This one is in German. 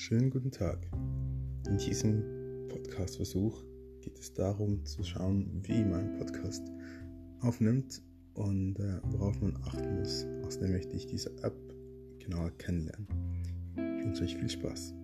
Schönen guten Tag. In diesem Podcast-Versuch geht es darum zu schauen, wie man Podcast aufnimmt und äh, worauf man achten muss. Außerdem möchte ich diese App genauer kennenlernen. Ich wünsche euch viel Spaß.